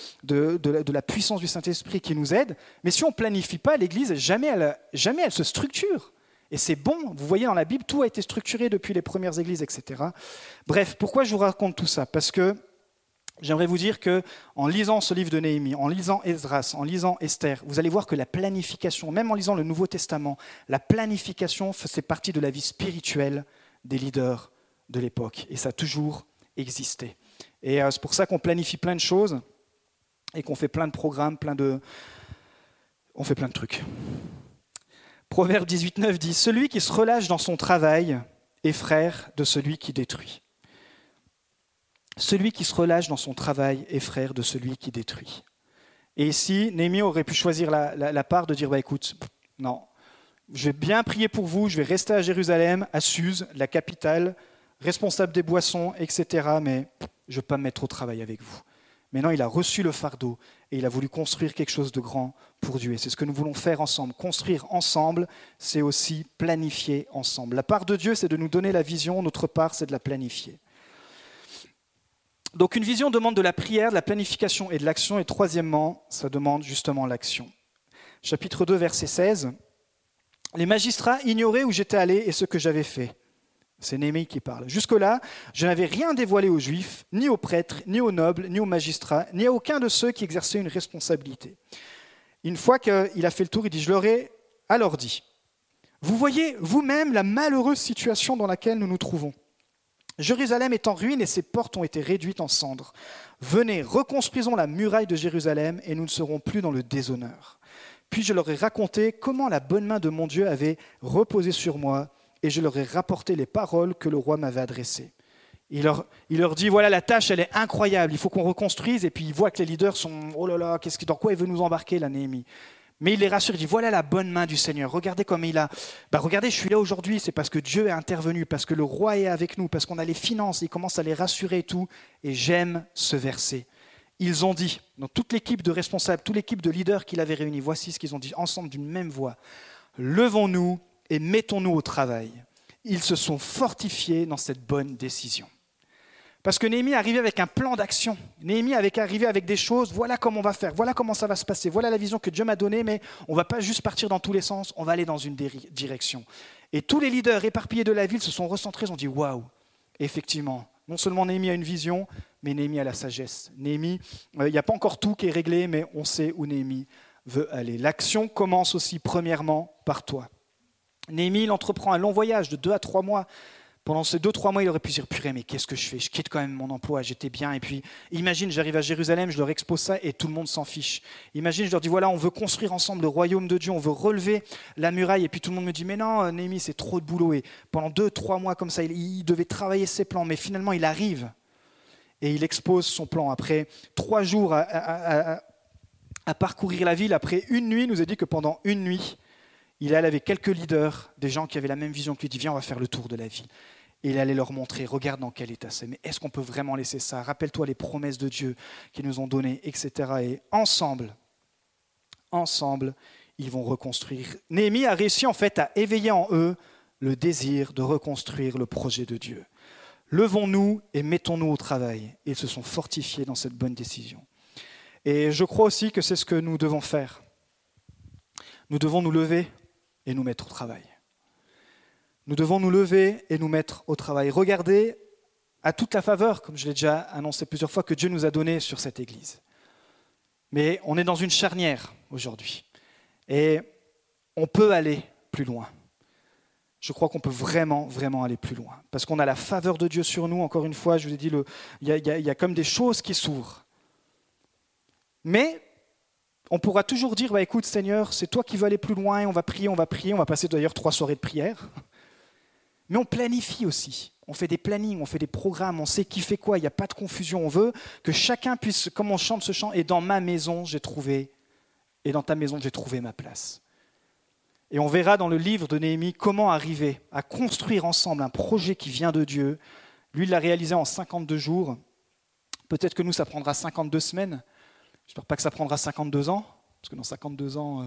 la puissance du Saint-Esprit qui nous aide, mais si on planifie pas l'Église, jamais elle se structure. Et c'est bon, vous voyez dans la Bible, tout a été structuré depuis les premières églises, etc. Bref, pourquoi je vous raconte tout ça? Parce que j'aimerais vous dire que en lisant ce livre de Néhémie, en lisant Esdras, en lisant Esther, vous allez voir que la planification, même en lisant le Nouveau Testament, la planification faisait partie de la vie spirituelle des leaders de l'époque. Et ça a toujours exister. Et euh, c'est pour ça qu'on planifie plein de choses et qu'on fait plein de programmes, plein de... On fait plein de trucs. Proverbe 18.9 dit Celui qui se relâche dans son travail est frère de celui qui détruit. Celui qui se relâche dans son travail est frère de celui qui détruit. Et ici, Némi aurait pu choisir la, part de dire bah, écoute, non, je vais bien prier pour vous, je vais rester à Jérusalem, à Suse, la capitale, responsable des boissons, etc. Mais je ne veux pas me mettre au travail avec vous. Maintenant, il a reçu le fardeau et il a voulu construire quelque chose de grand pour Dieu. Et c'est ce que nous voulons faire ensemble. Construire ensemble, c'est aussi planifier ensemble. La part de Dieu, c'est de nous donner la vision, notre part, c'est de la planifier. Donc une vision demande de la prière, de la planification et de l'action. Et troisièmement, ça demande justement l'action. Chapitre 2, verset 16. Les magistrats ignoraient où j'étais allé et ce que j'avais fait. C'est Néhémie qui parle. Jusque-là, je n'avais rien dévoilé aux Juifs, ni aux prêtres, ni aux nobles, ni aux magistrats, ni à aucun de ceux qui exerçaient une responsabilité. Une fois qu'il a fait le tour, il dit, je leur ai alors dit, vous voyez vous-même la malheureuse situation dans laquelle nous nous trouvons. Jérusalem est en ruine et ses portes ont été réduites en cendres. Venez, reconstruisons la muraille de Jérusalem et nous ne serons plus dans le déshonneur. Puis je leur ai raconté comment la bonne main de mon Dieu avait reposé sur moi et je leur ai rapporté les paroles que le roi m'avait adressées. Il leur, dit voilà, la tâche, elle est incroyable, il faut qu'on reconstruise. Et puis il voit que les leaders sont oh là là, qu'est-ce, dans quoi il veut nous embarquer, la Néhémie Mais il les rassure, il dit voilà la bonne main du Seigneur, regardez comme il a. Bah, regardez, je suis là aujourd'hui, c'est parce que Dieu est intervenu, parce que le roi est avec nous, parce qu'on a les finances, il commence à les rassurer et tout. Et j'aime ce verset. Ils ont dit, dans toute l'équipe de responsables, toute l'équipe de leaders qu'il avait réunis, voici ce qu'ils ont dit ensemble d'une même voix Levons-nous et mettons-nous au travail. Ils se sont fortifiés dans cette bonne décision. Parce que Néhémie arrivait avec un plan d'action. Néhémie avait arrivé avec des choses, voilà comment on va faire, voilà comment ça va se passer, voilà la vision que Dieu m'a donnée, mais on ne va pas juste partir dans tous les sens, on va aller dans une direction. Et tous les leaders éparpillés de la ville se sont recentrés, ils ont dit waouh, effectivement, non seulement Néhémie a une vision, mais Néhémie a la sagesse. Néhémie, euh, il n'y a pas encore tout qui est réglé, mais on sait où Néhémie veut aller. L'action commence aussi premièrement par toi. Néhémie, entreprend un long voyage de deux à trois mois Pendant ces deux, trois mois, il aurait pu dire Purée, mais qu'est-ce que je fais? Je quitte quand même mon emploi, j'étais bien. Et puis, imagine, j'arrive à Jérusalem, je leur expose ça et tout le monde s'en fiche. Imagine, je leur dis Voilà, on veut construire ensemble le royaume de Dieu, on veut relever la muraille. Et puis tout le monde me dit Mais non, Némi, c'est trop de boulot. Et pendant deux, trois mois comme ça, il, devait travailler ses plans. Mais finalement, il arrive et il expose son plan. Après trois jours à, à parcourir la ville, après une nuit, il nous a dit que pendant une nuit, il allait avec quelques leaders, des gens qui avaient la même vision que lui, dit Viens, on va faire le tour de la ville. Et il allait leur montrer, regarde dans quel état c'est. Mais est-ce qu'on peut vraiment laisser ça? Rappelle-toi les promesses de Dieu qu'ils nous ont données, etc. Et ensemble, ensemble, ils vont reconstruire. Néhémie a réussi en fait à éveiller en eux le désir de reconstruire le projet de Dieu. Levons-nous et mettons-nous au travail. Ils se sont fortifiés dans cette bonne décision. Et je crois aussi que c'est ce que nous devons faire. Nous devons nous lever et nous mettre au travail. Nous devons nous lever et nous mettre au travail. Regardez à toute la faveur, comme je l'ai déjà annoncé plusieurs fois, que Dieu nous a donnée sur cette Église. Mais on est dans une charnière aujourd'hui. Et on peut aller plus loin. Je crois qu'on peut vraiment, vraiment aller plus loin. Parce qu'on a la faveur de Dieu sur nous. Encore une fois, je vous ai dit, il y, y, a comme des choses qui s'ouvrent. Mais on pourra toujours dire, bah, écoute Seigneur, c'est toi qui veux aller plus loin, on va prier, on va prier, on va passer d'ailleurs trois soirées de prière. Mais on planifie aussi. On fait des plannings, on fait des programmes, on sait qui fait quoi, il n'y a pas de confusion. On veut que chacun puisse, comme on chante ce chant, et dans ma maison j'ai trouvé, et dans ta maison j'ai trouvé ma place. Et on verra dans le livre de Néhémie comment arriver à construire ensemble un projet qui vient de Dieu. Lui, il l'a réalisé en 52 jours. Peut-être que nous, ça prendra 52 semaines. J'espère pas que ça prendra 52 ans, parce que dans 52 ans, euh,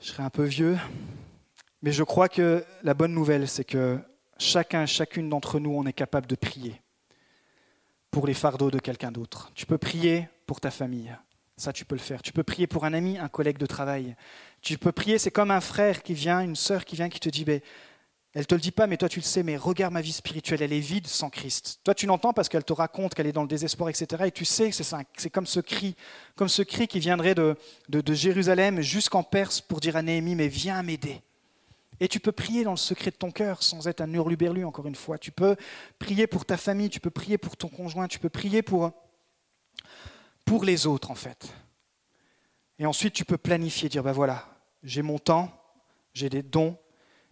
je serai un peu vieux. Mais je crois que la bonne nouvelle, c'est que chacun, chacune d'entre nous, on est capable de prier pour les fardeaux de quelqu'un d'autre. Tu peux prier pour ta famille. Ça, tu peux le faire. Tu peux prier pour un ami, un collègue de travail. Tu peux prier, c'est comme un frère qui vient, une sœur qui vient, qui te dit, ben, elle te le dit pas, mais toi tu le sais, mais regarde ma vie spirituelle, elle est vide sans Christ. Toi tu l'entends parce qu'elle te raconte qu'elle est dans le désespoir, etc. Et tu sais que c'est comme ce cri, comme ce cri qui viendrait de, de, Jérusalem jusqu'en Perse pour dire à Néhémie, mais viens m'aider. Et tu peux prier dans le secret de ton cœur sans être un hurluberlu, encore une fois. Tu peux prier pour ta famille, tu peux prier pour ton conjoint, tu peux prier pour, pour les autres, en fait. Et ensuite, tu peux planifier, dire, ben voilà, j'ai mon temps, j'ai des dons,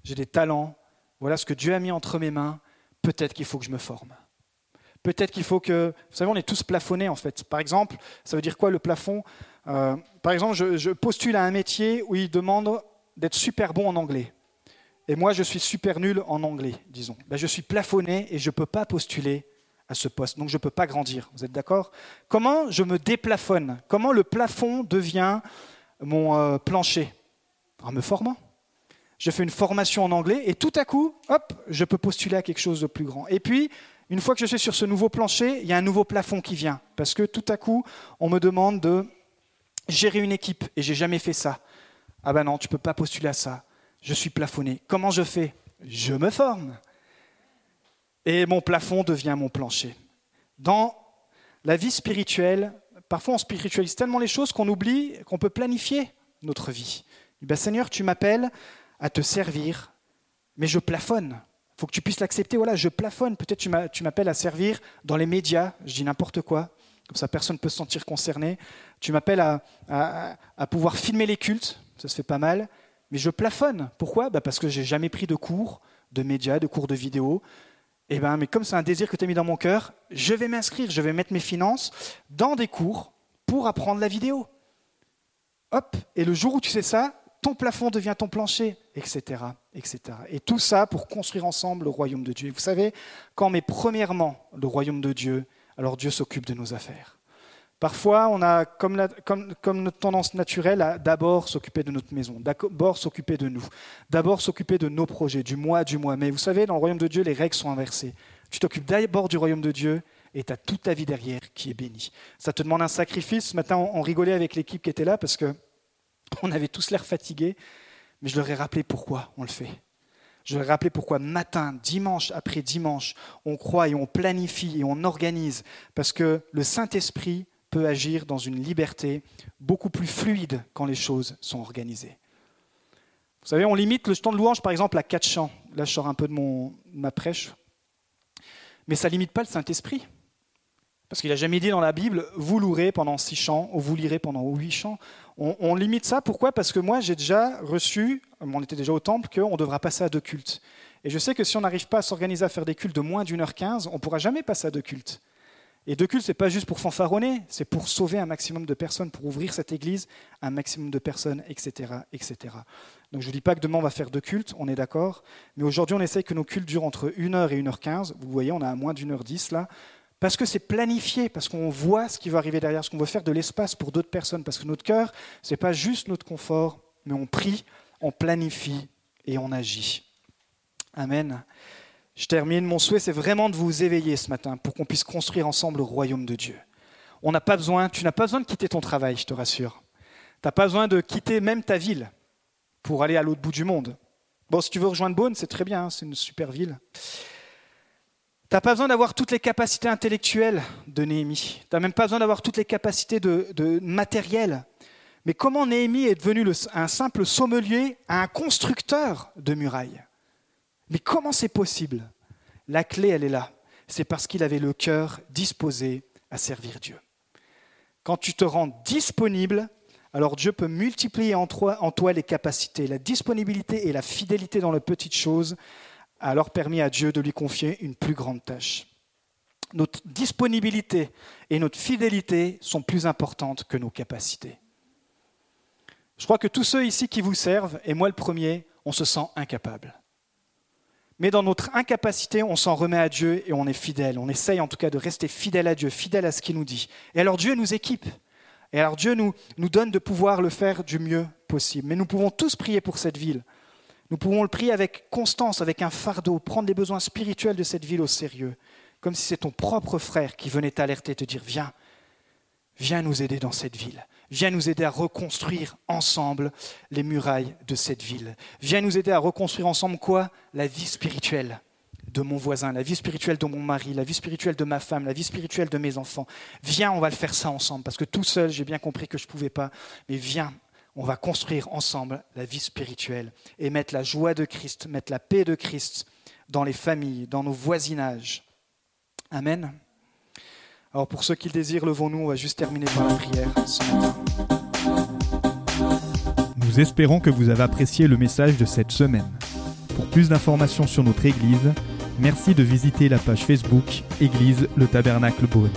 j'ai des talents, voilà ce que Dieu a mis entre mes mains, peut-être qu'il faut que je me forme. Peut-être qu'il faut que... Vous savez, on est tous plafonnés en fait. Par exemple, ça veut dire quoi le plafond? Euh, Par exemple, je, postule à un métier où il demande d'être super bon en anglais. Et moi, je suis super nul en anglais, disons. Ben, je suis plafonné et je ne peux pas postuler à ce poste. Donc je ne peux pas grandir. Vous êtes d'accord? Comment je me déplafonne? Comment le plafond devient mon euh, plancher? En me formant je fais une formation en anglais et tout à coup, hop, je peux postuler à quelque chose de plus grand. Et puis, une fois que je suis sur ce nouveau plancher, il y a un nouveau plafond qui vient. Parce que tout à coup, on me demande de gérer une équipe et j'ai jamais fait ça. Ah ben non, tu peux pas postuler à ça. Je suis plafonné. Comment je fais? Je me forme. Et mon plafond devient mon plancher. Dans la vie spirituelle, parfois on spiritualise tellement les choses qu'on oublie qu'on peut planifier notre vie. Ben Seigneur, tu m'appelles à te servir, mais je plafonne. Il faut que tu puisses l'accepter. Voilà, je plafonne. Peut-être tu m'appelles à servir dans les médias, je dis n'importe quoi, comme ça personne ne peut se sentir concerné. Tu m'appelles à, pouvoir filmer les cultes, ça se fait pas mal, mais je plafonne. Pourquoi? Bah Parce que j'ai jamais pris de cours de médias, de cours de vidéo. Et eh ben, mais comme c'est un désir que tu as mis dans mon cœur, je vais m'inscrire, je vais mettre mes finances dans des cours pour apprendre la vidéo. Hop, et le jour où tu sais ça, ton plafond devient ton plancher, etc., etc. Et tout ça pour construire ensemble le royaume de Dieu. Et vous savez, quand met premièrement le royaume de Dieu, alors Dieu s'occupe de nos affaires. Parfois, on a comme, comme notre tendance naturelle à d'abord s'occuper de notre maison, d'abord s'occuper de nous, d'abord s'occuper de nos projets, du mois, du mois. Mais vous savez, dans le royaume de Dieu, les règles sont inversées. Tu t'occupes d'abord du royaume de Dieu et tu as toute ta vie derrière qui est bénie. Ça te demande un sacrifice. Ce matin, on rigolait avec l'équipe qui était là parce que On avait tous l'air fatigués, mais je leur ai rappelé pourquoi on le fait. Je leur ai rappelé pourquoi matin, dimanche après dimanche, on croit et on planifie et on organise, parce que le Saint-Esprit peut agir dans une liberté beaucoup plus fluide quand les choses sont organisées. Vous savez, on limite le temps de louange, par exemple, à quatre chants. Là, je sors un peu de, ma prêche. Mais ça ne limite pas le Saint-Esprit. Parce qu'il n'a jamais dit dans la Bible, vous louerez pendant six chants ou vous lirez pendant huit chants. On, limite ça, pourquoi? Parce que moi, j'ai déjà reçu, on était déjà au temple, qu'on devra passer à deux cultes. Et je sais que si on n'arrive pas à s'organiser à faire des cultes de moins d'une heure quinze, on ne pourra jamais passer à deux cultes. Et deux cultes, ce n'est pas juste pour fanfaronner, c'est pour sauver un maximum de personnes, pour ouvrir cette église à un maximum de personnes, etc. etc. Donc je ne dis pas que demain on va faire deux cultes, on est d'accord, mais aujourd'hui on essaye que nos cultes durent entre 1 heure et 1 heure 15 Vous voyez, on a à moins d'une heure 10 là, parce que c'est planifié, parce qu'on voit ce qui va arriver derrière, ce qu'on veut faire de l'espace pour d'autres personnes, parce que notre cœur, ce n'est pas juste notre confort, mais on prie, on planifie et on agit. Amen. Je termine. Mon souhait, c'est vraiment de vous éveiller ce matin pour qu'on puisse construire ensemble le royaume de Dieu. On n'a pas besoin, tu n'as pas besoin de quitter ton travail, je te rassure. Tu n'as pas besoin de quitter même ta ville pour aller à l'autre bout du monde. Bon, si tu veux rejoindre Beaune, c'est très bien, hein, c'est une super ville. Tu n'as pas besoin d'avoir toutes les capacités intellectuelles de Néhémie. Tu n'as même pas besoin d'avoir toutes les capacités de, matériel. Mais comment Néhémie est devenu un simple sommelier à un constructeur de murailles? Mais comment c'est possible? La clé, elle est là. C'est parce qu'il avait le cœur disposé à servir Dieu. Quand tu te rends disponible, alors Dieu peut multiplier en toi, en toi les capacités. La disponibilité et la fidélité dans les petites choses a alors permis à Dieu de lui confier une plus grande tâche. Notre disponibilité et notre fidélité sont plus importantes que nos capacités. Je crois que tous ceux ici qui vous servent, et moi le premier, on se sent incapable. Mais dans notre incapacité, on s'en remet à Dieu et on est fidèle. On essaye en tout cas de rester fidèle à Dieu, fidèle à ce qu'il nous dit. Et alors Dieu nous équipe. Et alors Dieu nous, donne de pouvoir le faire du mieux possible. Mais nous pouvons tous prier pour cette ville. Nous pouvons le prier avec constance, avec un fardeau, prendre les besoins spirituels de cette ville au sérieux, comme si c'est ton propre frère qui venait t'alerter, te dire, viens, viens nous aider dans cette ville, viens nous aider à reconstruire ensemble les murailles de cette ville, viens nous aider à reconstruire ensemble quoi? La vie spirituelle de mon voisin, la vie spirituelle de mon mari, la vie spirituelle de ma femme, la vie spirituelle de mes enfants. Viens, on va le faire ça ensemble, parce que tout seul, j'ai bien compris que je ne pouvais pas, mais viens, on va construire ensemble la vie spirituelle et mettre la joie de Christ, mettre la paix de Christ dans les familles, dans nos voisinages. Amen. Alors pour ceux qui le désirent, levons-nous, on va juste terminer par la prière ce matin. Nous espérons que vous avez apprécié le message de cette semaine. Pour plus d'informations sur notre Église, merci de visiter la page Facebook Église le Tabernacle Beaune.